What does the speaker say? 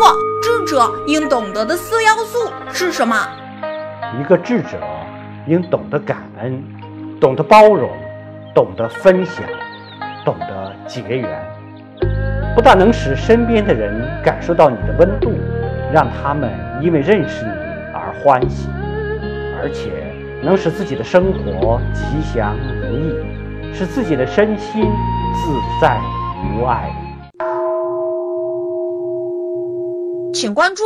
傅，智者应懂得的四要素是什么？一个智者应懂得感恩，懂得包容，懂得分享，懂得结缘。不但能使身边的人感受到你的温度，让他们因为认识你而欢喜，而且能使自己的生活吉祥如意，使自己的身心自在无碍。请关注。